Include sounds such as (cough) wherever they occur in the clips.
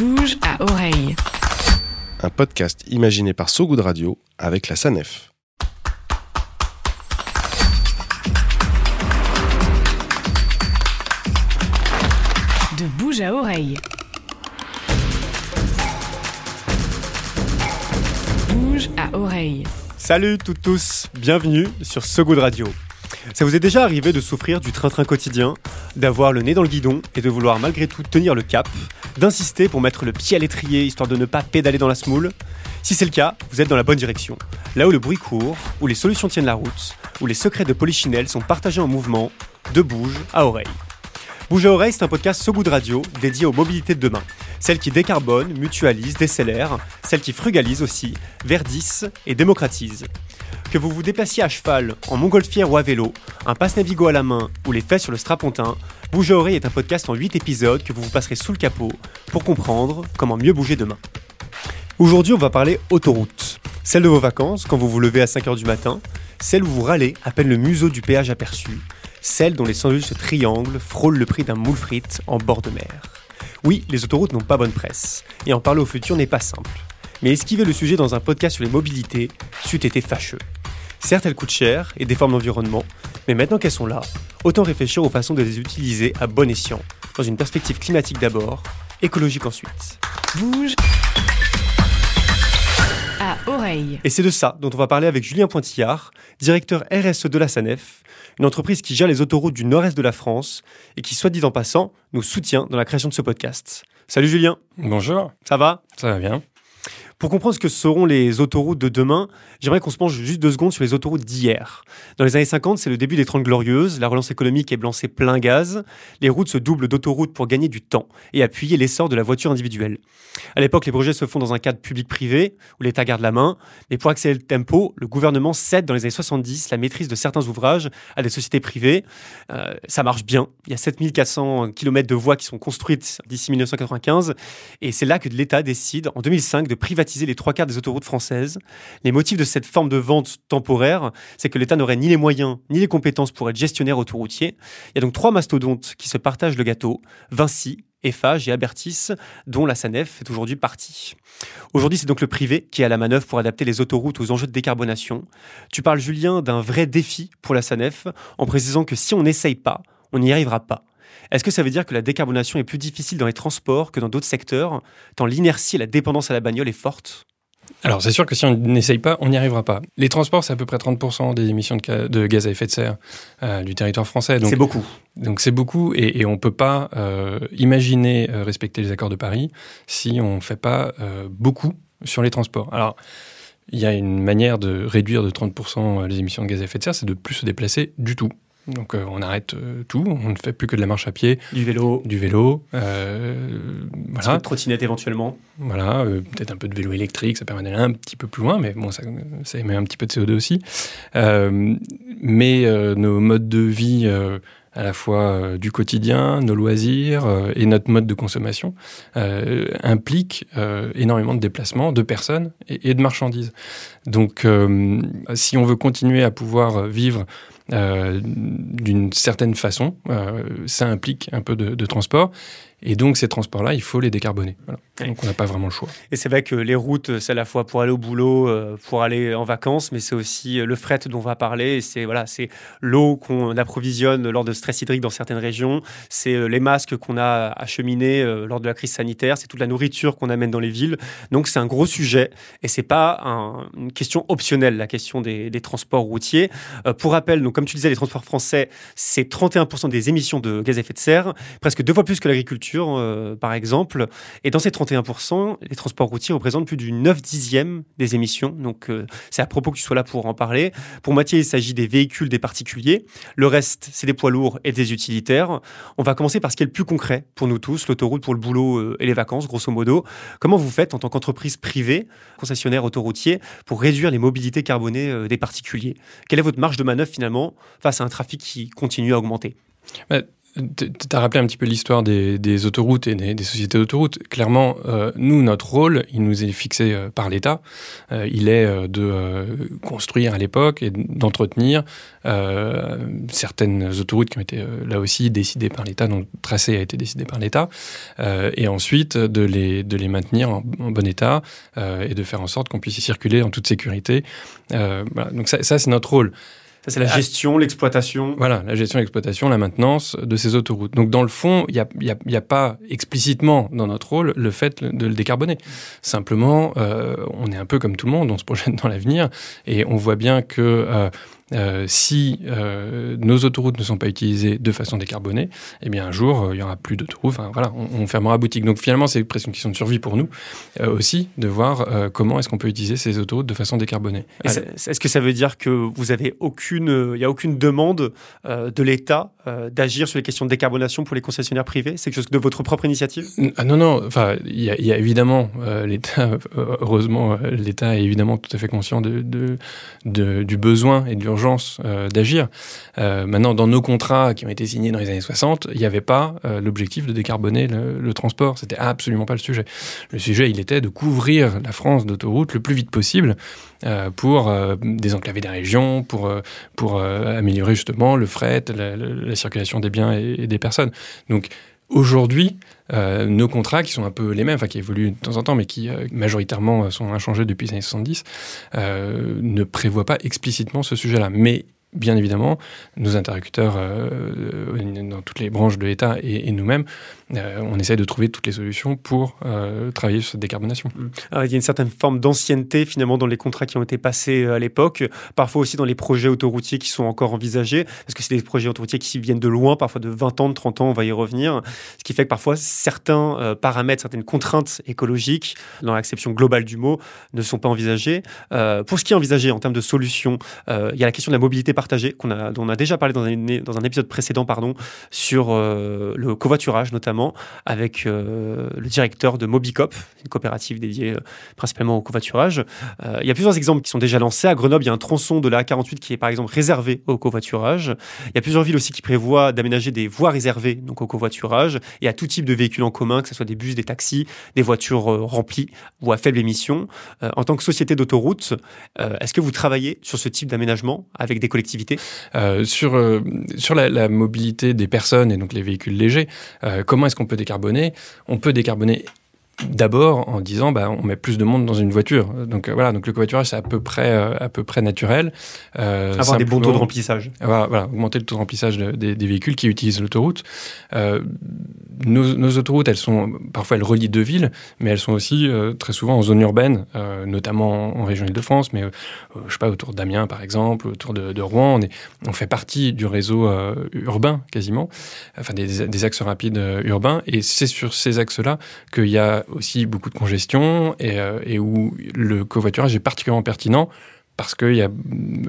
bouge à oreille. Un podcast imaginé par So Good Radio avec la SANEF. De bouge à oreille. Bouge à oreille. Salut toutes tous, bienvenue sur So Good Radio. Ça vous est déjà arrivé de souffrir du train-train quotidien, d'avoir le nez dans le guidon et de vouloir malgré tout tenir le cap, d'insister pour mettre le pied à l'étrier histoire de ne pas pédaler dans la smoule? Si c'est le cas, vous êtes dans la bonne direction. Là où le bruit court, où les solutions tiennent la route, où les secrets de Polichinelle sont partagés en mouvement, de bouge à oreille. Bouge à oreille, c'est un podcast So Good Radio dédié aux mobilités de demain. Celles qui décarbonent, mutualisent, décélèrent, celles qui frugalisent aussi, verdissent et démocratisent. Que vous vous déplaciez à cheval, en montgolfière ou à vélo, un passe Navigo à la main ou les fesses sur le strapontin, Bouge à oreille est un podcast en 8 épisodes que vous vous passerez sous le capot pour comprendre comment mieux bouger demain. Aujourd'hui, on va parler autoroute. Celle de vos vacances, quand vous vous levez à 5h du matin, celle où vous râlez à peine le museau du péage aperçu, celle dont les sandwichs triangles frôlent le prix d'un moule frite en bord de mer. Oui, les autoroutes n'ont pas bonne presse, et en parler au futur n'est pas simple. Mais esquiver le sujet dans un podcast sur les mobilités, c'eût été fâcheux. Certes, elles coûtent cher et déforment l'environnement, mais maintenant qu'elles sont là, autant réfléchir aux façons de les utiliser à bon escient, dans une perspective climatique d'abord, écologique ensuite. Bouge à oreille. Et c'est de ça dont on va parler avec Julien Pointillard, directeur RSE de la SANEF, une entreprise qui gère les autoroutes du nord-est de la France et qui, soit dit en passant, nous soutient dans la création de ce podcast. Salut Julien, Bonjour, ça va? Ça va bien Pour comprendre ce que seront les autoroutes de demain, j'aimerais qu'on se penche juste deux secondes sur les autoroutes d'hier. Dans les années 50, c'est le début des Trente Glorieuses, la relance économique est lancée plein gaz, les routes se doublent d'autoroutes pour gagner du temps et appuyer l'essor de la voiture individuelle. À l'époque, les projets se font dans un cadre public-privé, où l'État garde la main, mais pour accélérer le tempo, le gouvernement cède dans les années 70 la maîtrise de certains ouvrages à des sociétés privées. Euh, ça marche bien, il y a 7400 km de voies qui sont construites d'ici 1995, et c'est là que l'État décide, en 2005, de privatiser les trois quarts des autoroutes françaises. Les motifs de cette forme de vente temporaire, c'est que l'État n'aurait ni les moyens ni les compétences pour être gestionnaire autoroutier. Il y a donc trois mastodontes qui se partagent le gâteau Vinci, Eiffage et Abertis, dont la SANEF est aujourd'hui partie. Aujourd'hui, c'est donc le privé qui est à la manœuvre pour adapter les autoroutes aux enjeux de décarbonation. Tu parles, Julien, d'un vrai défi pour la SANEF, en précisant que si on n'essaye pas, on n'y arrivera pas. Est-ce que ça veut dire que la décarbonation est plus difficile dans les transports que dans d'autres secteurs, tant l'inertie et la dépendance à la bagnole est forte? Alors c'est sûr que si on n'essaye pas, on n'y arrivera pas. Les transports, c'est à peu près 30% des émissions de, gaz à effet de serre euh, du territoire français. C'est beaucoup. donc c'est beaucoup et, et on ne peut pas euh, imaginer euh, respecter les accords de Paris si on ne fait pas beaucoup sur les transports. Alors il y a une manière de réduire de 30% les émissions de gaz à effet de serre, c'est de plus se déplacer du tout. Donc euh, on arrête euh, tout, on ne fait plus que de la marche à pied, Du vélo, du vélo, euh, voilà. de trottinette éventuellement. Voilà, euh, peut-être un peu de vélo électrique, ça permet d'aller un petit peu plus loin, mais bon, ça, ça émet un petit peu de CO2 aussi. Mais nos modes de vie, à la fois du quotidien, nos loisirs et notre mode de consommation, euh, impliquent euh, énormément de déplacements de personnes et, et de marchandises. Donc, euh, si on veut continuer à pouvoir vivre euh, d'une certaine façon, euh, ça implique un peu de, de transport. Et donc, ces transports-là, il faut les décarboner. Voilà. Ouais. Donc, on n'a pas vraiment le choix. Et c'est vrai que les routes, c'est à la fois pour aller au boulot, euh, pour aller en vacances, mais c'est aussi euh, le fret dont on va parler. C'est voilà, c'est l'eau qu'on approvisionne lors de stress hydrique dans certaines régions. C'est euh, les masques qu'on a acheminés lors de la crise sanitaire. C'est toute la nourriture qu'on amène dans les villes. Donc c'est un gros sujet et c'est pas un- une question optionnelle la question des, des transports routiers. Euh, pour rappel, donc comme tu disais, les transports français, c'est 31% des émissions de gaz à effet de serre, presque deux fois plus que l'agriculture, euh, par exemple. Et dans ces 31%, les transports routiers représentent plus du 9 dixième des émissions. Donc, euh, c'est à propos que tu sois là pour en parler. Pour moitié, il s'agit des véhicules des particuliers. Le reste, c'est des poids lourds et des utilitaires. On va commencer par ce qui est le plus concret pour nous tous, l'autoroute pour le boulot euh, et les vacances, grosso modo. Comment vous faites en tant qu'entreprise privée, concessionnaire autoroutier, pour réduire les mobilités carbonées euh, des particuliers? Quelle est votre marge de manœuvre finalement face à un trafic qui continue à augmenter? Tu as rappelé un petit peu l'histoire des, autoroutes et des, sociétés d'autoroutes. Clairement, euh, nous, notre rôle, il nous est fixé euh, par l'État. Euh, il est de construire à l'époque et d'entretenir certaines autoroutes qui ont été là aussi décidées par l'État, dont le tracé a été décidé par l'État, et ensuite de les, de les maintenir en, bon état et de faire en sorte qu'on puisse y circuler en toute sécurité. Donc ça c'est notre rôle. Ça, c'est la gestion, l'exploitation. Voilà, la gestion, l'exploitation, la maintenance de ces autoroutes. Donc, dans le fond, il n'y a, y a, y a, pas explicitement dans notre rôle le fait de le décarboner. Simplement, euh, on est un peu comme tout le monde, on se projette dans l'avenir et on voit bien que euh, euh, si euh, nos autoroutes ne sont pas utilisées de façon décarbonée, eh bien un jour euh, il y aura plus d'autoroutes. Enfin voilà, on, on, fermera boutique. Donc finalement c'est presque une question de survie pour nous aussi de voir comment est-ce qu'on peut utiliser ces autoroutes de façon décarbonée. Est-ce que ça veut dire que vous avez aucune, il y a aucune demande de l'État d'agir sur les questions de décarbonation pour les concessionnaires privés? C'est quelque chose de votre propre initiative? Ah Non non, enfin il y, y, a évidemment l'État, (laughs) heureusement l'État est évidemment tout à fait conscient de, de, de du besoin et de l'urgence euh, d'agir. Euh, maintenant, dans nos contrats qui ont été signés dans les années 60, il n'y avait pas euh, l'objectif de décarboner le, le transport. C'était absolument pas le sujet. Le sujet, il était de couvrir la France d'autoroutes le plus vite possible pour désenclaver des régions, pour, pour améliorer justement le fret, la, la, la circulation des biens et des personnes. Donc, Aujourd'hui, euh, nos contrats, qui sont un peu les mêmes, enfin qui évoluent de temps en temps, mais qui euh, majoritairement sont inchangés depuis les années 70, euh, ne prévoient pas explicitement ce sujet-là. Mais bien évidemment, nos interlocuteurs euh, dans toutes les branches de l'État et nous-mêmes, euh, on essaie de trouver toutes les solutions pour euh, travailler sur cette décarbonation. Alors, il y a une certaine forme d'ancienneté finalement dans les contrats qui ont été passés euh, à l'époque, parfois aussi dans les projets autoroutiers qui sont encore envisagés, parce que c'est des projets autoroutiers qui viennent de loin, parfois de 20 ans, de 30 ans, on va y revenir, ce qui fait que parfois certains paramètres, certaines contraintes écologiques, dans l'acception globale du mot, ne sont pas envisagés. Euh, pour ce qui est envisagé en termes de solutions, il y a la question de la mobilité partagée, qu'on a, dont on a déjà parlé dans un, dans un épisode précédent pardon, sur le covoiturage notamment, avec euh, le directeur de Mobicop, une coopérative dédiée euh, principalement au covoiturage. Euh, il y a plusieurs exemples qui sont déjà lancés. À Grenoble, il y a un tronçon de la A48 qui est par exemple réservé au covoiturage. Il y a plusieurs villes aussi qui prévoient d'aménager des voies réservées donc au covoiturage et à tout type de véhicules en commun, que ce soit des bus, des taxis, des voitures remplies ou à faible émission. En tant que société d'autoroute, est-ce que vous travaillez sur ce type d'aménagement avec des collectivités? Sur, la, la, mobilité des personnes et donc les véhicules légers, comment est-ce qu'on peut décarboner? On peut décarboner d'abord en disant bah, on met plus de monde dans une voiture. Donc euh, voilà, donc le covoiturage c'est à peu près euh, à peu près naturel. Euh, Avoir des bons taux de remplissage. Voilà, voilà augmenter le taux de remplissage de, des, des, véhicules qui utilisent l'autoroute. Euh, nos, nos, autoroutes, elles sont parfois elles relient deux villes, mais elles sont aussi très souvent en zone urbaine, notamment en, en région Île-de-France, mais je sais pas autour d'Amiens par exemple, autour de, de Rouen. On, est, on fait partie du réseau urbain quasiment, enfin des, des axes rapides urbains, et c'est sur ces axes-là qu'il y a aussi beaucoup de congestion et, euh, et où le covoiturage est particulièrement pertinent parce qu'il y a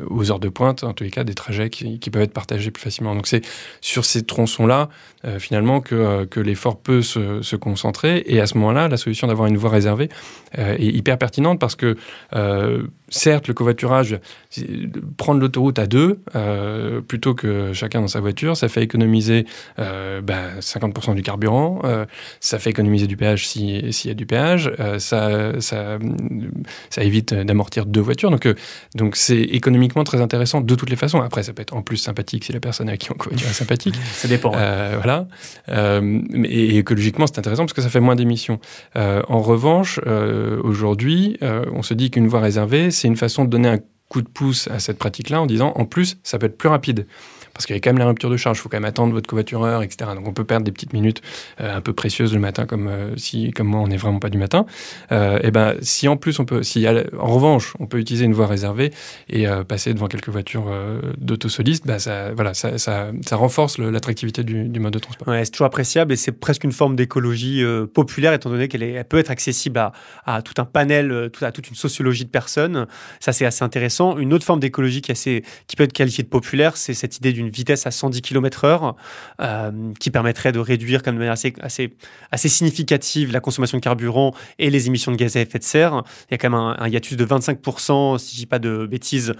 aux heures de pointe, en tous les cas, des trajets qui, peuvent être partagés plus facilement. Donc c'est sur ces tronçons-là, euh, finalement, que, euh, que l'effort peut se, se, concentrer. Et à ce moment-là, la solution d'avoir une voie réservée est hyper pertinente parce que, certes, le covoiturage, prendre l'autoroute à deux, euh, plutôt que chacun dans sa voiture, ça fait économiser bah, 50% du carburant, ça fait économiser du péage s'il si y a du péage, ça, ça, ça évite d'amortir deux voitures. Donc, donc c'est économiquement très intéressant de toutes les façons. Après, ça peut être en plus sympathique si la personne à qui on covoiture est sympathique. (laughs) ça dépend. Euh, voilà. Euh, et écologiquement, c'est intéressant parce que ça fait moins d'émissions. Euh, en revanche, euh, aujourd'hui, euh, on se dit qu'une voie réservée, c'est une façon de donner un coup de pouce à cette pratique-là en disant, en plus, ça peut être plus rapide parce qu'il y a quand même la rupture de charge, il faut quand même attendre votre covoitureur, etc. Donc on peut perdre des petites minutes euh, un peu précieuses le matin, comme euh, si, comme moi, on n'est vraiment pas du matin. Euh, et ben si en plus on peut, si en revanche on peut utiliser une voie réservée et passer devant quelques voitures d'autosolistes, bah, ça, voilà, ça, ça, renforce l'attractivité du, du, mode de transport. Ouais, c'est toujours appréciable et c'est presque une forme d'écologie populaire étant donné qu'elle elle peut être accessible à, tout un panel, à toute une sociologie de personnes. Ça c'est assez intéressant. Une autre forme d'écologie qui, qui peut être qualifiée de populaire, c'est cette idée vitesse à 110 km/h euh, qui permettrait de réduire même de manière assez, assez, significative la consommation de carburant et les émissions de gaz à effet de serre. Il y a quand même un, un hiatus de 25%, si je dis pas de bêtises,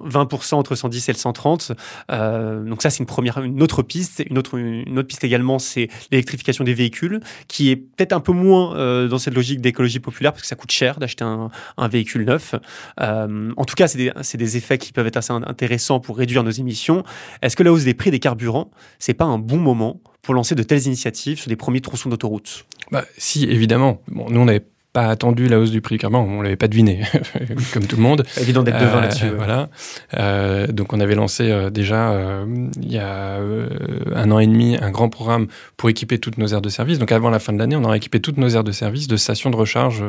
20% entre 110 et le 130. Euh, donc ça, c'est une première, une autre piste. Une autre, une autre piste également, c'est l'électrification des véhicules, qui est peut-être un peu moins euh, dans cette logique d'écologie populaire parce que ça coûte cher d'acheter un, véhicule neuf. Euh, en tout cas, c'est des, des, effets qui peuvent être assez intéressants pour réduire nos émissions. Est-ce que la hausse des prix des carburants, c'est pas un bon moment pour lancer de telles initiatives sur des premiers tronçons d'autoroute? Bah, Si, évidemment. Bon, nous, on pas attendu la hausse du prix carburant, on l'avait pas deviné, (laughs) comme tout le monde. Évident d'être devant là-dessus. Voilà. Euh, donc on avait lancé euh, déjà euh, il y a euh, un an et demi un grand programme pour équiper toutes nos aires de service. Donc avant la fin de l'année, on aura équipé toutes nos aires de service de stations de recharge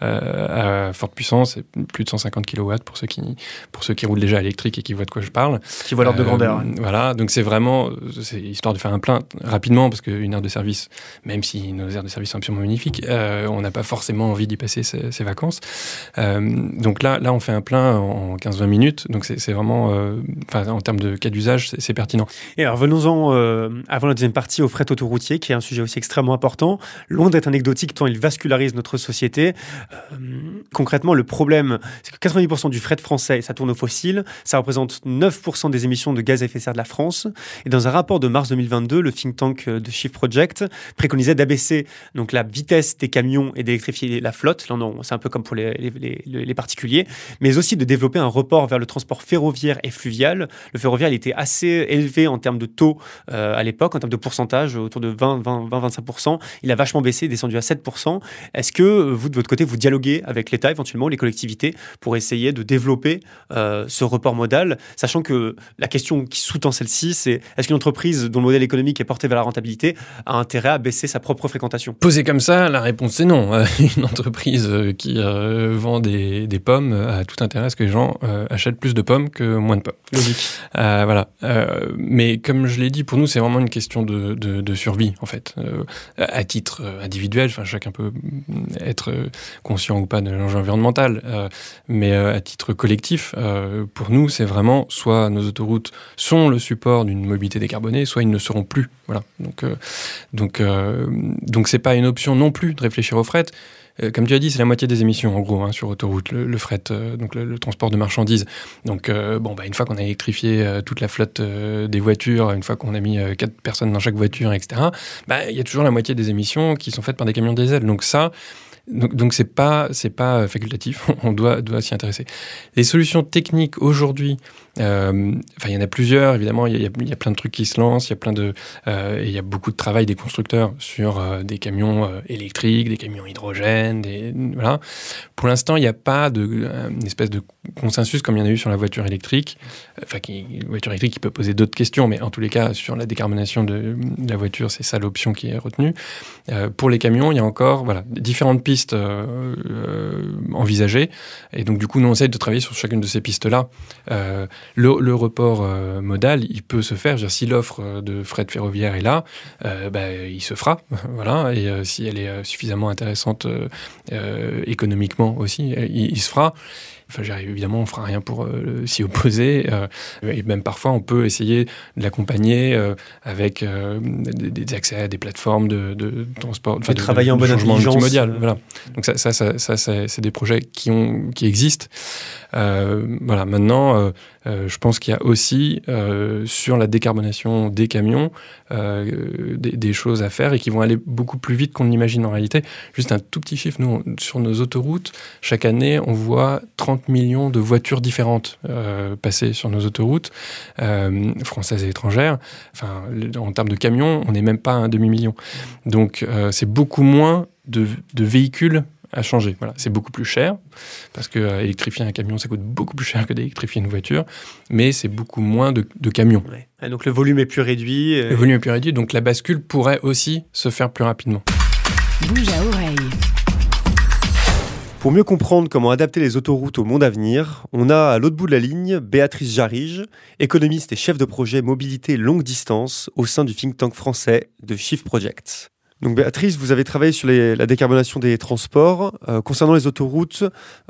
à forte puissance, plus de 150 kW pour ceux qui pour ceux qui roulent déjà électrique et qui voient de quoi je parle. Qui voient l'ordre de grandeur. Voilà. Donc c'est vraiment c'est histoire de faire un plein rapidement parce qu'une aire de service, même si nos aires de service sont absolument magnifiques, on n'a pas forcément envie d'y passer ses, vacances. Euh, donc là, là, on fait un plein en 15-20 minutes. Donc c'est vraiment, euh, en termes de cas d'usage, c'est pertinent. Et alors venons-en euh, avant la deuxième partie au fret autoroutier, qui est un sujet aussi extrêmement important. Loin d'être anecdotique, tant il vascularise notre société. concrètement, le problème, c'est que 90% du fret français, ça tourne au fossile. Ça représente 9% des émissions de gaz à effet de serre de la France. Et dans un rapport de mars 2022, le think tank de Shift Project préconisait d'abaisser la vitesse des camions et d'électrifier la flotte, c'est un peu comme pour les, particuliers, mais aussi de développer un report vers le transport ferroviaire et fluvial. Le ferroviaire était assez élevé en termes de taux euh, à l'époque, en termes de pourcentage, autour de 20, 20, 20 25%. Il a vachement baissé, descendu à 7%. Est-ce que vous, de votre côté, vous dialoguez avec l'État, éventuellement les collectivités, pour essayer de développer euh, ce report modal, sachant que la question qui sous-tend celle-ci, c'est est-ce qu'une entreprise dont le modèle économique est porté vers la rentabilité a intérêt à baisser sa propre fréquentation? Posé comme ça, la réponse c'est non. (laughs) entreprise euh, qui euh, vend des, des, pommes a tout intérêt à ce que les gens euh, achètent plus de pommes que moins de pommes. Logique. voilà. mais comme je l'ai dit, pour nous, c'est vraiment une question de, de, de survie, en fait. à titre individuel, enfin, chacun peut être conscient ou pas de l'enjeu environnemental, mais à titre collectif, pour nous, c'est vraiment soit nos autoroutes sont le support d'une mobilité décarbonée, soit ils ne seront plus. Voilà. Donc, donc, donc, c'est pas une option non plus de réfléchir au fret. Euh, comme tu as dit, c'est la moitié des émissions en gros hein, sur autoroute, le, fret, euh, donc le, transport de marchandises. Donc euh, bon, bah, une fois qu'on a électrifié toute la flotte des voitures, une fois qu'on a mis quatre personnes dans chaque voiture, etc. Bah, il y a toujours la moitié des émissions qui sont faites par des camions diesel. Donc ça, donc, donc c'est pas c'est pas facultatif. (laughs) On doit doit s'y intéresser. Les solutions techniques aujourd'hui, enfin il y en a plusieurs. Évidemment, il y, a, plein de trucs qui se lancent. Il y a plein de euh, il y a beaucoup de travail des constructeurs sur euh, des camions euh, électriques, des camions hydrogène, voilà. Pour l'instant, il n'y a pas de une espèce de consensus comme il y en a eu sur la voiture électrique. Enfin, qui, voiture électrique qui peut poser d'autres questions, mais en tous les cas sur la décarbonation de, la voiture, c'est ça l'option qui est retenue. pour les camions, il y a encore voilà différentes pistes euh, euh, envisagées. Et donc, du coup, nous, on essaie de travailler sur chacune de ces pistes-là. Euh, le, report modal, il peut se faire. si l'offre de fret ferroviaire est là, bah, il se fera. (laughs) voilà. Et si elle est suffisamment intéressante économiquement aussi, il se fera. Enfin, évidemment, on fera rien pour euh, s'y opposer. Euh, et même parfois, on peut essayer de l'accompagner euh, avec des, accès à des plateformes de, de transport, de, travailler en bonne intelligence. Voilà. Donc ça, ça, ça, ça c'est des projets qui ont, qui existent. voilà. Maintenant, je pense qu'il y a aussi sur la décarbonation des camions des, des, choses à faire et qui vont aller beaucoup plus vite qu'on l'imagine en réalité. Juste un tout petit chiffre, nous, sur nos autoroutes, chaque année, on voit 30 millions de voitures différentes euh, passées sur nos autoroutes, euh, françaises et étrangères. En termes de camions, on n'est même pas à un demi-million. Donc, euh, c'est beaucoup moins de, véhicules à changer. Voilà, c'est beaucoup plus cher parce que électrifier un camion, ça coûte beaucoup plus cher que d'électrifier une voiture, mais c'est beaucoup moins de, camions. donc le volume est plus réduit. Le volume est plus réduit, donc la bascule pourrait aussi se faire plus rapidement. Bouge à oreille. Pour mieux comprendre comment adapter les autoroutes au monde à venir, on a à l'autre bout de la ligne Béatrice Jarige, économiste et chef de projet mobilité longue distance au sein du think tank français de Shift Project. Donc Béatrice, vous avez travaillé sur la décarbonation des transports. Euh, concernant les autoroutes,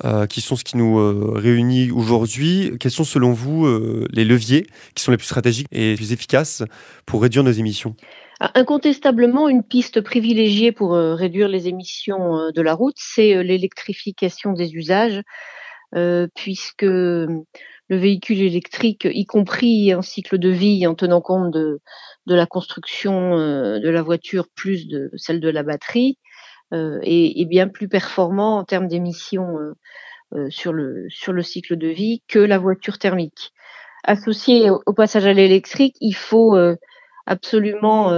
euh, qui sont ce qui nous euh, réunit aujourd'hui, quels sont selon vous les leviers qui sont les plus stratégiques et les plus efficaces pour réduire nos émissions? Incontestablement, une piste privilégiée pour réduire les émissions de la route, c'est l'électrification des usages. puisque le véhicule électrique, y compris un cycle de vie en tenant compte de, de la construction de la voiture plus de celle de la batterie, est, est, bien plus performant en termes d'émissions sur, le, sur le cycle de vie que la voiture thermique. Associé au, passage à l'électrique, il faut absolument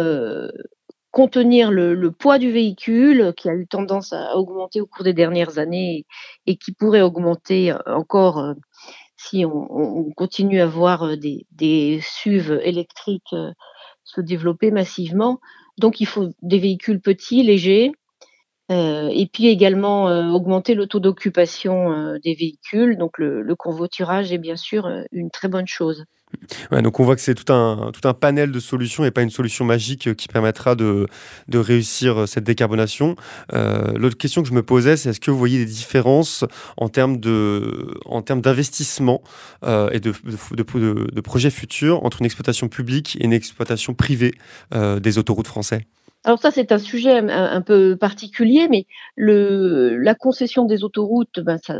contenir le, poids du véhicule qui a eu tendance à augmenter au cours des dernières années et, qui pourrait augmenter encore euh, si on, continue à voir euh, des, des SUV électriques euh, se développer massivement. Donc il faut des véhicules petits, légers, et puis également augmenter le taux d'occupation des véhicules. Donc le, le, convoiturage est bien sûr une très bonne chose donc on voit que c'est tout un, tout un panel de solutions et pas une solution magique qui permettra de, de réussir cette décarbonation. Euh, l'autre question que je me posais, c'est est-ce que vous voyez des différences en termes d'investissement euh, et de, de, de, projets futurs entre une exploitation publique et une exploitation privée euh, des autoroutes français? Alors ça, c'est un sujet un, peu particulier, mais le, la concession des autoroutes, ben, ça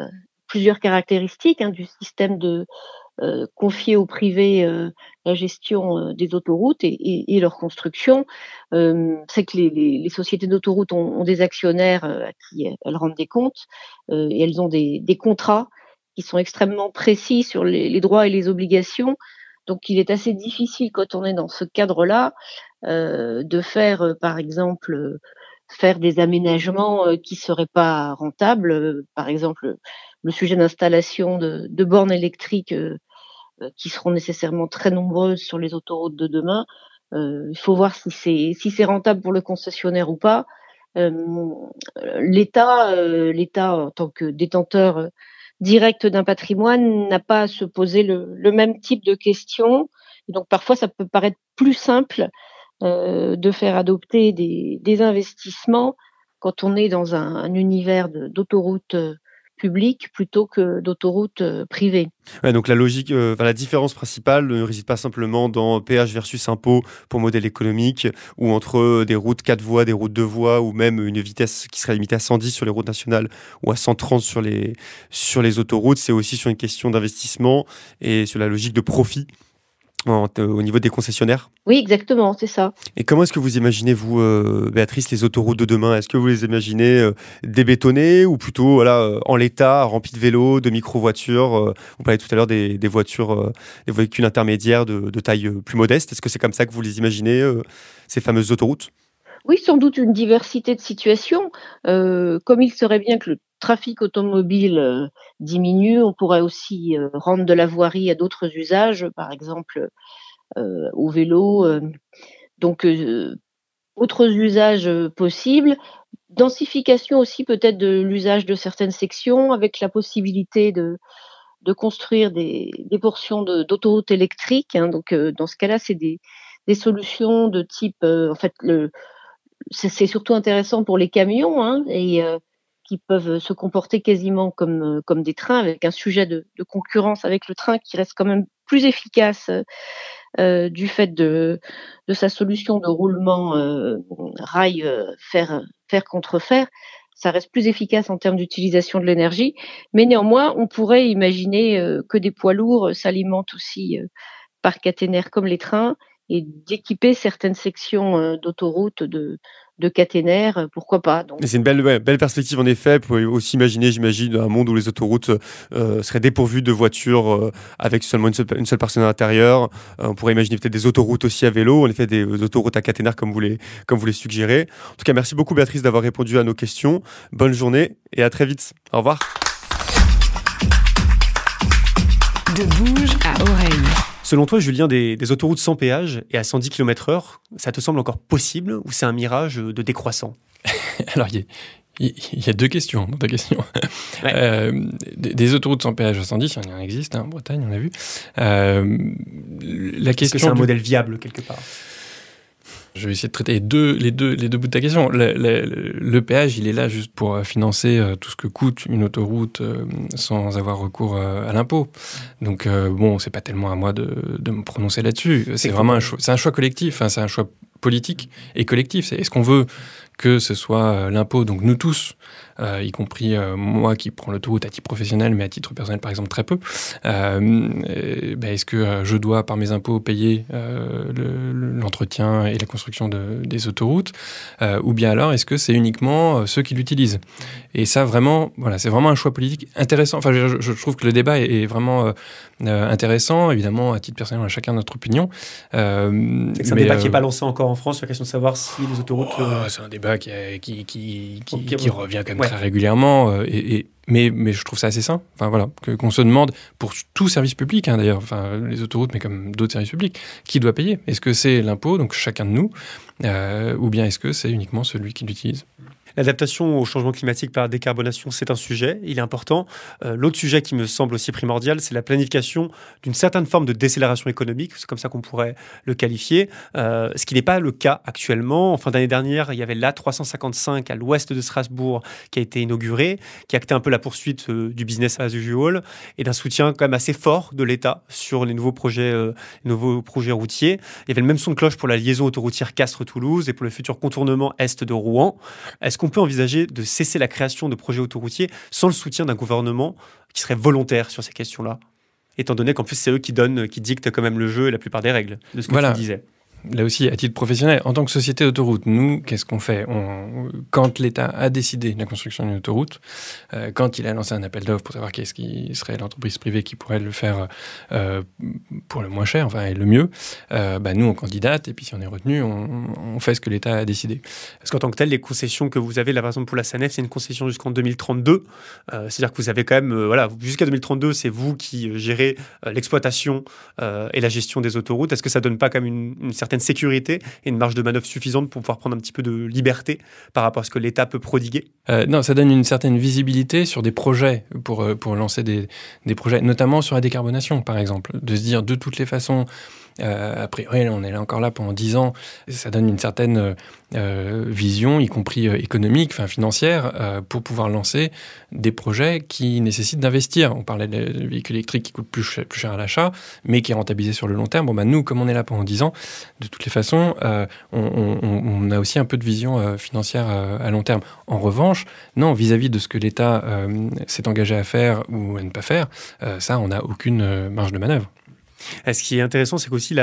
plusieurs caractéristiques hein, du système de, euh, confier au privé euh, la gestion euh, des autoroutes et, et, leur construction. c'est que les, les, sociétés d'autoroutes ont, ont, des actionnaires à qui elles rendent des comptes et elles ont des, des, contrats qui sont extrêmement précis sur les, les, droits et les obligations. Donc il est assez difficile quand on est dans ce cadre-là de faire, par exemple, faire des aménagements qui seraient pas rentables. Par exemple, le sujet d'installation de, de, bornes électriques euh, qui seront nécessairement très nombreuses sur les autoroutes de demain. Euh, il faut voir si c'est si c'est rentable pour le concessionnaire ou pas. Euh, L'État, l'État en tant que détenteur direct d'un patrimoine n'a pas à se poser le, même type de questions. Et donc parfois, ça peut paraître plus simple euh, de faire adopter des, investissements quand on est dans un univers d'autoroutes publiques plutôt que d'autoroutes euh, privées. donc la logique, euh, la différence principale ne réside pas simplement dans péage versus impôt pour modèle économique ou entre euh, des routes 4 voies, des routes 2 voies ou même une vitesse qui serait limitée à 110 sur les routes nationales ou à 130 sur les, sur les autoroutes. C'est aussi sur une question d'investissement et sur la logique de profit au niveau des concessionnaires Oui, exactement, c'est ça. Et comment est-ce que vous imaginez, vous, euh, Béatrice, les autoroutes de demain? Est-ce que vous les imaginez euh, débétonnées ou plutôt voilà, euh, en l'état, remplies de vélos, de micro-voitures Vous parliez tout à l'heure des, voitures, des véhicules intermédiaires de, de taille plus modeste. Est-ce que c'est comme ça que vous les imaginez, ces fameuses autoroutes? Oui, sans doute une diversité de situations. Euh, comme il serait bien que le trafic automobile euh, diminue, on pourrait aussi euh, rendre de la voirie à d'autres usages, par exemple au vélo. donc, autres usages possibles. Densification aussi peut-être de l'usage de certaines sections, avec la possibilité de, construire des, portions d'autoroutes électriques. Hein. donc, dans ce cas-là, c'est des, solutions de type, en fait, c'est surtout intéressant pour les camions hein, et euh, qui peuvent se comporter quasiment comme euh, comme des trains avec un sujet de, de, concurrence avec le train qui reste quand même plus efficace euh, du fait de de sa solution de roulement euh, rail fer fer contre fer ça reste plus efficace en termes d'utilisation de l'énergie. Mais néanmoins on pourrait imaginer que des poids lourds s'alimentent aussi par caténaire comme les trains et d'équiper certaines sections euh, d'autoroute de, de caténaires, euh, pourquoi pas. C'est une belle, belle perspective en effet. Vous pouvez aussi imaginer, j'imagine, un monde où les autoroutes euh, seraient dépourvues de voitures avec seulement une seule, personne à l'intérieur. on pourrait imaginer peut-être des autoroutes aussi à vélo, en effet des autoroutes à caténaires comme vous les, comme vous les suggérez. En tout cas, merci beaucoup Béatrice d'avoir répondu à nos questions. Bonne journée et à très vite. Au revoir. De bouge à oreille. Selon toi, Julien, des, autoroutes sans péage et à 110 km/h, ça te semble encore possible ou c'est un mirage de décroissant? (laughs) Alors, il y, a deux questions dans ta question. Euh, des, autoroutes sans péage à 110, il y en existe hein, en Bretagne, on l'a vu. Euh, la question. Est-ce que c'est un modèle viable quelque part? Je vais essayer de traiter les deux, les deux, les deux bouts de ta question. Le, péage, il est là juste pour euh, financer euh, tout ce que coûte une autoroute euh, sans avoir recours à l'impôt. Donc, bon, c'est pas tellement à moi de, de me prononcer là-dessus. C'est vraiment un choix, un choix collectif, hein, c'est un choix politique et collectif. Est-ce qu'on veut que ce soit l'impôt, donc nous tous, euh, y compris euh, moi qui prends l'autoroute à titre professionnel, mais à titre personnel par exemple très peu. Euh, ben, est-ce que je dois par mes impôts payer l'entretien et la construction de, des autoroutes, ou bien alors est-ce que c'est uniquement ceux qui l'utilisent? Et ça vraiment, voilà, c'est vraiment un choix politique intéressant. Enfin, je, trouve que le débat est, vraiment intéressant. Évidemment, à titre personnel, on a chacun notre opinion. C'est un débat qui n'est pas lancé encore en France sur la question de savoir si les autoroutes. Oh, c'est un débat qui, qui, qui, qui, revient quand même régulièrement. Euh, et, mais, mais je trouve ça assez sain. Enfin, voilà, qu'on se demande pour tout service public, hein, d'ailleurs, enfin, les autoroutes, mais comme d'autres services publics, qui doit payer? Est-ce que c'est l'impôt, donc chacun de nous, euh, ou bien est-ce que c'est uniquement celui qui l'utilise? L'adaptation au changement climatique par la décarbonation, c'est un sujet, il est important. Euh, l'autre sujet qui me semble aussi primordial, c'est la planification d'une certaine forme de décélération économique, c'est comme ça qu'on pourrait le qualifier, euh, ce qui n'est pas le cas actuellement. En fin d'année dernière, il y avait l'A355 à l'ouest de Strasbourg qui a été inauguré, qui actait un peu la poursuite euh, du business as usual et d'un soutien quand même assez fort de l'État sur les nouveaux projets, nouveaux projets routiers. Il y avait le même son de cloche pour la liaison autoroutière Castres-Toulouse et pour le futur contournement est de Rouen. Est-ce qu'on peut envisager de cesser la création de projets autoroutiers sans le soutien d'un gouvernement qui serait volontaire sur ces questions-là? Étant donné qu'en plus, c'est eux qui donnent, qui dictent quand même le jeu et la plupart des règles de ce que tu disais là aussi, à titre professionnel, en tant que société autoroute, nous, qu'est-ce qu'on fait Quand l'État a décidé la construction d'une autoroute, euh, quand il a lancé un appel d'offres pour savoir qu'est-ce qui serait l'entreprise privée qui pourrait le faire euh, pour le moins cher, enfin, et le mieux, euh, bah, nous, on candidate, et puis si on est retenu, on, fait ce que l'État a décidé. Parce qu'en tant que tel, les concessions que vous avez, là, par exemple, pour la SANEF, c'est une concession jusqu'en 2032. C'est-à-dire que vous avez quand même, voilà, jusqu'à 2032, c'est vous qui gérez l'exploitation et la gestion des autoroutes. Est-ce que ça donne pas quand même une certaine certaine sécurité et une marge de manœuvre suffisante pour pouvoir prendre un petit peu de liberté par rapport à ce que l'État peut prodiguer euh, Non, ça donne une certaine visibilité sur des projets pour, euh, pour lancer des, des projets, notamment sur la décarbonation, par exemple. De se dire de toutes les façons, euh, a priori, on est là encore là pendant 10 ans. Ça donne une certaine euh, vision, y compris euh, économique, enfin financière, euh, pour pouvoir lancer des projets qui nécessitent d'investir. On parlait des véhicules électriques qui coûtent plus cher, à l'achat, mais qui est rentabilisé sur le long terme. Bon, bah, nous, comme on est là pendant 10 ans, de toutes les façons, on, a aussi un peu de vision financière à long terme. En revanche, non, vis-à-vis de ce que l'État s'est engagé à faire ou à ne pas faire, ça, on n'a aucune marge de manœuvre. Ce qui est intéressant, c'est qu'aussi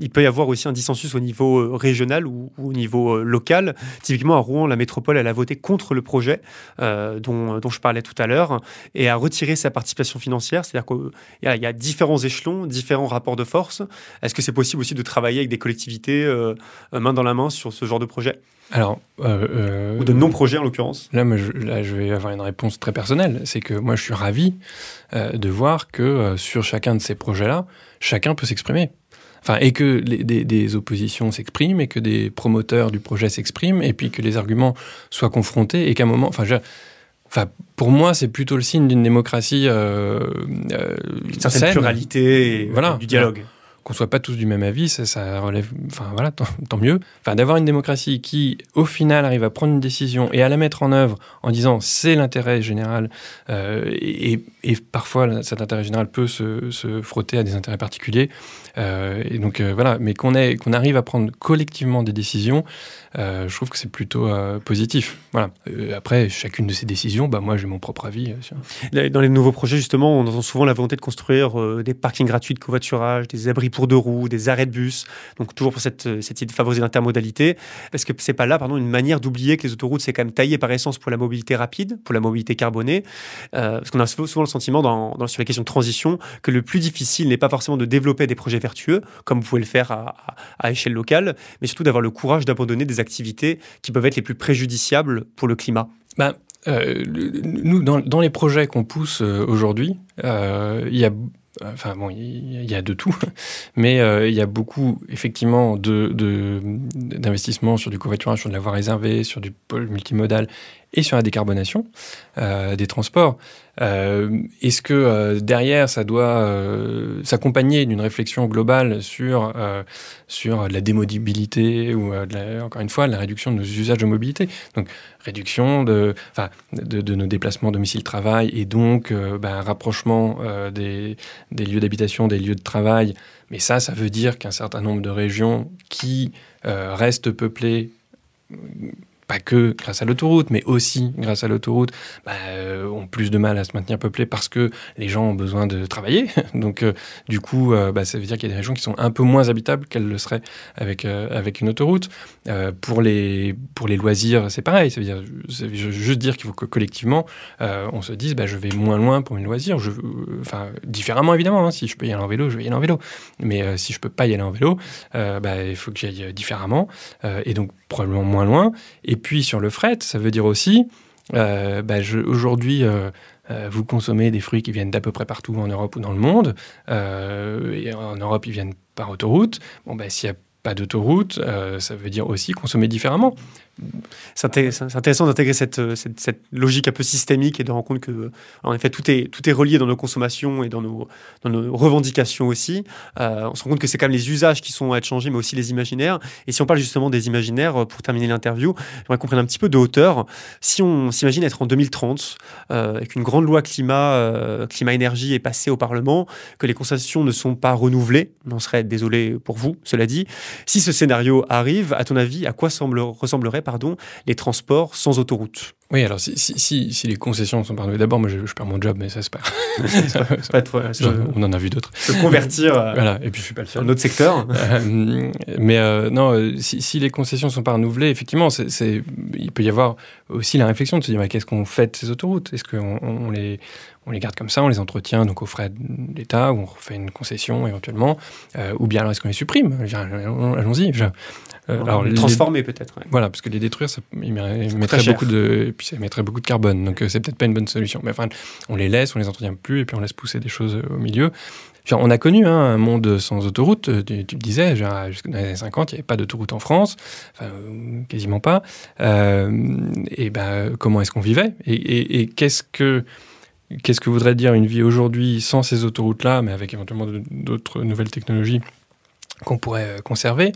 il peut y avoir aussi un dissensus au niveau euh, régional ou, au niveau euh, local. Typiquement à Rouen, la métropole, elle a voté contre le projet euh, dont, dont, je parlais tout à l'heure et a retiré sa participation financière. C'est-à-dire qu'il y, a différents échelons, différents rapports de force. Est-ce que c'est possible aussi de travailler avec des collectivités main dans la main sur ce genre de projet? Alors, ou de non-projets en l'occurrence. Là, je, là, je vais avoir une réponse très personnelle. C'est que moi, je suis ravi de voir que sur chacun de ces projets-là, chacun peut s'exprimer. Enfin, et que des, oppositions s'expriment, et que des promoteurs du projet s'expriment, et puis que les arguments soient confrontés, et qu'à un moment, enfin, enfin, pour moi, c'est plutôt le signe d'une démocratie, euh, euh une certaine pluralité, et voilà, du dialogue qu'on soit pas tous du même avis, ça, relève, enfin voilà, tant, mieux. Enfin, d'avoir une démocratie qui, au final, arrive à prendre une décision et à la mettre en œuvre en disant c'est l'intérêt général, euh, et, parfois cet intérêt général peut se, frotter à des intérêts particuliers. Euh, et donc euh, voilà, mais qu'on qu'on arrive à prendre collectivement des décisions, je trouve que c'est plutôt positif. Voilà. après, chacune de ces décisions, bah moi j'ai mon propre avis. Dans les nouveaux projets, justement, on entend souvent la volonté de construire des parkings gratuits de covoiturage, des abris pour deux roues, des arrêts de bus. Donc toujours pour cette, idée de favoriser l'intermodalité. Est-ce que c'est pas là, pardon, une manière d'oublier que les autoroutes c'est quand même taillé par essence pour la mobilité rapide, pour la mobilité carbonée, euh, parce qu'on a souvent le sentiment sur les questions de transition que le plus difficile n'est pas forcément de développer des projets vertueux, comme vous pouvez le faire à, à, échelle locale, mais surtout d'avoir le courage d'abandonner des activités qui peuvent être les plus préjudiciables pour le climat. Ben, nous, dans, les projets qu'on pousse euh, aujourd'hui, euh, il y a Enfin bon, il y, a de tout, (laughs) mais il y a beaucoup effectivement de, d'investissements sur du covoiturage, sur de la voie réservée, sur du pôle multimodal et sur la décarbonation euh, des transports. Euh, est-ce que euh, derrière, ça doit s'accompagner d'une réflexion globale sur, sur la démodibilité ou, encore une fois, la réduction de nos usages de mobilité? Donc, réduction de, de, nos déplacements domicile-travail et donc ben, rapprochement des, des lieux d'habitation, des lieux de travail. Mais ça, ça veut dire qu'un certain nombre de régions qui restent peuplées pas que grâce à l'autoroute, mais aussi grâce à l'autoroute, bah, ont plus de mal à se maintenir peuplées parce que les gens ont besoin de travailler. (laughs) Donc, du coup, bah, ça veut dire qu'il y a des régions qui sont un peu moins habitables qu'elles le seraient avec, avec une autoroute. pour, les, pour les loisirs, c'est pareil. Ça veut dire, juste dire qu'il faut que collectivement, on se dise, bah, je vais moins loin pour mes loisirs. Enfin, différemment évidemment. Hein. si je peux y aller en vélo, je vais y aller en vélo. Mais si je peux pas y aller en vélo, il faut que j'y aille différemment. et donc, probablement moins loin. Puis sur le fret, ça veut dire aussi, euh, bah, aujourd'hui, euh, euh, vous consommez des fruits qui viennent d'à peu près partout en Europe ou dans le monde. et en Europe, ils viennent par autoroute. Bon, bah, s'il n'y a pas d'autoroute, ça veut dire aussi consommer différemment c'est intéressant d'intégrer euh, cette, logique un peu systémique et de rendre compte que, en effet, tout est, relié dans nos consommations et dans nos, revendications aussi. Euh, on se rend compte que c'est quand même les usages qui sont à être changés, mais aussi les imaginaires. Et si on parle justement des imaginaires, euh, pour terminer l'interview, j'aimerais qu'on prenne un petit peu de hauteur. Si on s'imagine être en 2030, euh, et qu'une grande loi climat, climat-énergie est passée au Parlement, que les concessions ne sont pas renouvelées, on serait désolé pour vous, cela dit. Si ce scénario arrive, à ton avis, à quoi semble, ressemblerait les transports sans autoroute. Oui, alors si, si, si, les concessions sont pardonnées, d'abord, moi je, perds mon job, mais ça c'est pas. (laughs) pas de, on en a vu d'autres. Se convertir. Euh, voilà, et puis je suis pas le seul. Un autre secteur. Euh, mais euh, non, si, si, les concessions sont pas renouvelées, effectivement, c'est, il peut y avoir aussi la réflexion de se dire qu'est-ce qu'on fait de ces autoroutes? Est-ce qu'on on les, on les garde comme ça, on les entretient donc aux frais de l'État, ou on refait une concession éventuellement, ou bien alors est-ce qu'on les supprime? Allons-y. Euh, alors, les transformer peut-être. Voilà, parce que les détruire, ça mettrait beaucoup de, puis ça mettrait beaucoup de carbone. Donc euh, c'est peut-être pas une bonne solution. Mais enfin, on les laisse, on les entretient plus, et puis on laisse pousser des choses euh, au milieu. On a connu hein, un monde sans autoroute, tu, le disais, genre, jusqu'aux années 50, il n'y avait pas d'autoroute en France, quasiment pas. et ben, comment est-ce qu'on vivait? Et, et qu'est-ce que qu'est-ce que voudrait dire une vie aujourd'hui sans ces autoroutes-là, mais avec éventuellement d'autres nouvelles technologies? Qu'on pourrait euh, conserver.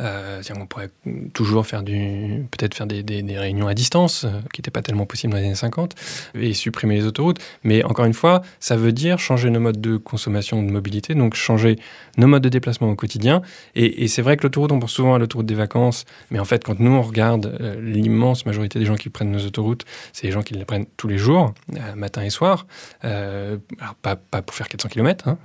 Euh, on pourrait toujours faire du, peut-être faire des, réunions à distance, euh, qui n'étaient pas tellement possibles dans les années 50, et supprimer les autoroutes. Mais encore une fois, ça veut dire changer nos modes de consommation, de mobilité, donc changer nos modes de déplacement au quotidien. Et, c'est vrai que l'autoroute, on pense souvent à l'autoroute des vacances, mais en fait, quand nous on regarde euh, l'immense majorité des gens qui prennent nos autoroutes, c'est les gens qui les prennent tous les jours, matin et soir. alors pas, pour faire 400 km, hein,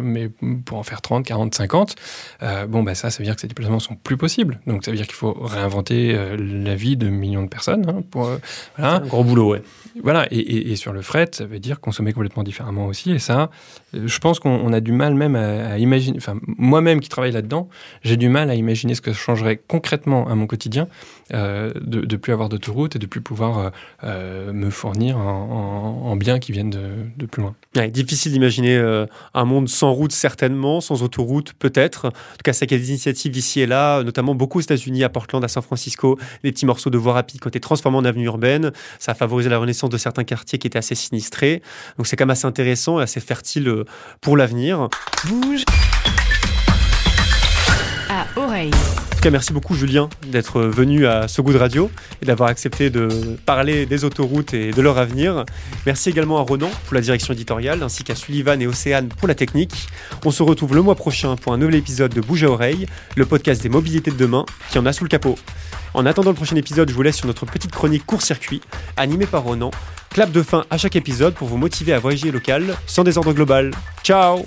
mais pour en faire 30, 40, 50. Euh, bon, bah ça, ça veut dire que ces déplacements sont plus possibles. Donc, ça veut dire qu'il faut réinventer euh, la vie de millions de personnes. Hein, pour, euh, voilà. Un gros boulot, ouais. Voilà, et, sur le fret, ça veut dire consommer complètement différemment aussi. Et ça, je pense qu'on a du mal même à, imaginer. Enfin, moi-même qui travaille là-dedans, j'ai du mal à imaginer ce que ça changerait concrètement à mon quotidien de ne plus avoir d'autoroute et de plus pouvoir me fournir en, biens qui viennent de, plus loin. Difficile d'imaginer un monde sans route, certainement, sans autoroute, peut-être. En tout cas, c'est qu'il y a des initiatives ici et là, notamment beaucoup aux États-Unis, à Portland, à San Francisco, des petits morceaux de voie rapide qui ont été transformés en avenue urbaine. Ça a favorisé la renaissance de certains quartiers qui étaient assez sinistrés. Donc c'est quand même assez intéressant et assez fertile euh, pour l'avenir. Bouge à oreille tout cas, merci beaucoup Julien d'être venu à ce goût de radio et d'avoir accepté de parler des autoroutes et de leur avenir. Merci également à Ronan pour la direction éditoriale ainsi qu'à Sullivan et Océane pour la technique. On se retrouve le mois prochain pour un nouvel épisode de Bouge à oreille, le podcast des mobilités de demain qui en a sous le capot. En attendant le prochain épisode, je vous laisse sur notre petite chronique court-circuit animée par Ronan. Clap de fin à chaque épisode pour vous motiver à voyager local sans désordre global. Ciao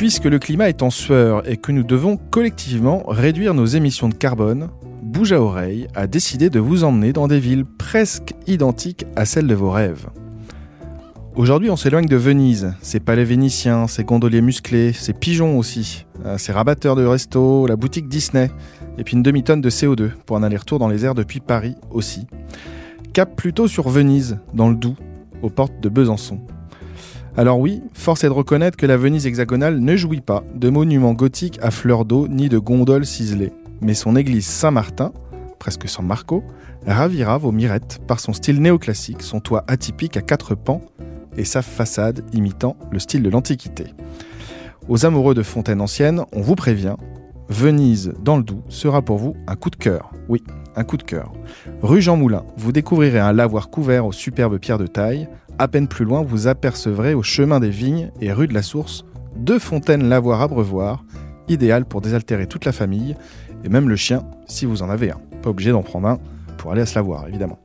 Puisque le climat est en sueur et que nous devons collectivement réduire nos émissions de carbone, Bouge à oreille a décidé de vous emmener dans des villes presque identiques à celles de vos rêves. Aujourd'hui, on s'éloigne de Venise, ses palais vénitiens, ses gondoliers musclés, ses pigeons aussi, euh, ses rabatteurs de resto, la boutique Disney, et puis une demi-tonne de CO2 pour un aller-retour dans les airs depuis Paris aussi. Cap plutôt sur Venise, dans le Doubs, aux portes de Besançon. Alors oui, force est de reconnaître que la Venise hexagonale ne jouit pas de monuments gothiques à fleur d'eau ni de gondoles ciselées. Mais son église Saint-Martin, presque San Marco, ravira vos mirettes par son style néoclassique, son toit atypique à quatre pans et sa façade imitant le style de l'Antiquité. Aux amoureux de fontaines anciennes, on vous prévient, Venise dans le Doubs sera pour vous un coup de cœur. Oui, un coup de cœur. Rue Jean Moulin, vous découvrirez un lavoir couvert aux superbes pierres de taille, à peine plus loin, vous apercevrez au chemin des vignes et rue de la Source deux fontaines lavoir abreuvoir, idéales pour désaltérer toute la famille et même le chien si vous en avez un. Pas obligé d'en prendre un pour aller à se lavoir, évidemment.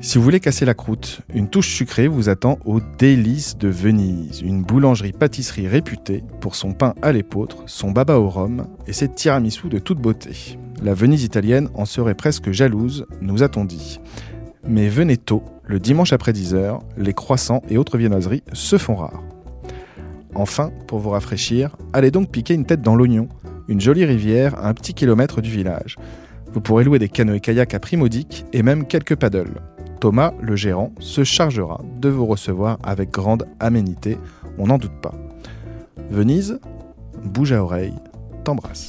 Si vous voulez casser la croûte, une touche sucrée vous attend au Délices de Venise, une boulangerie-pâtisserie réputée pour son pain à l'épeautre, son baba au rhum et ses tiramisu de toute beauté. La Venise italienne en serait presque jalouse, nous a-t-on dit. Mais venez tôt, le dimanche après 10h, les croissants et autres viennoiseries se font rares. Enfin, pour vous rafraîchir, allez donc piquer une tête dans l'oignon, une jolie rivière à un petit kilomètre du village. Vous pourrez louer des canoës-kayak à prix modique et même quelques paddles. Thomas, le gérant, se chargera de vous recevoir avec grande aménité, on n'en doute pas. Venise, bouge à oreille, t'embrasse.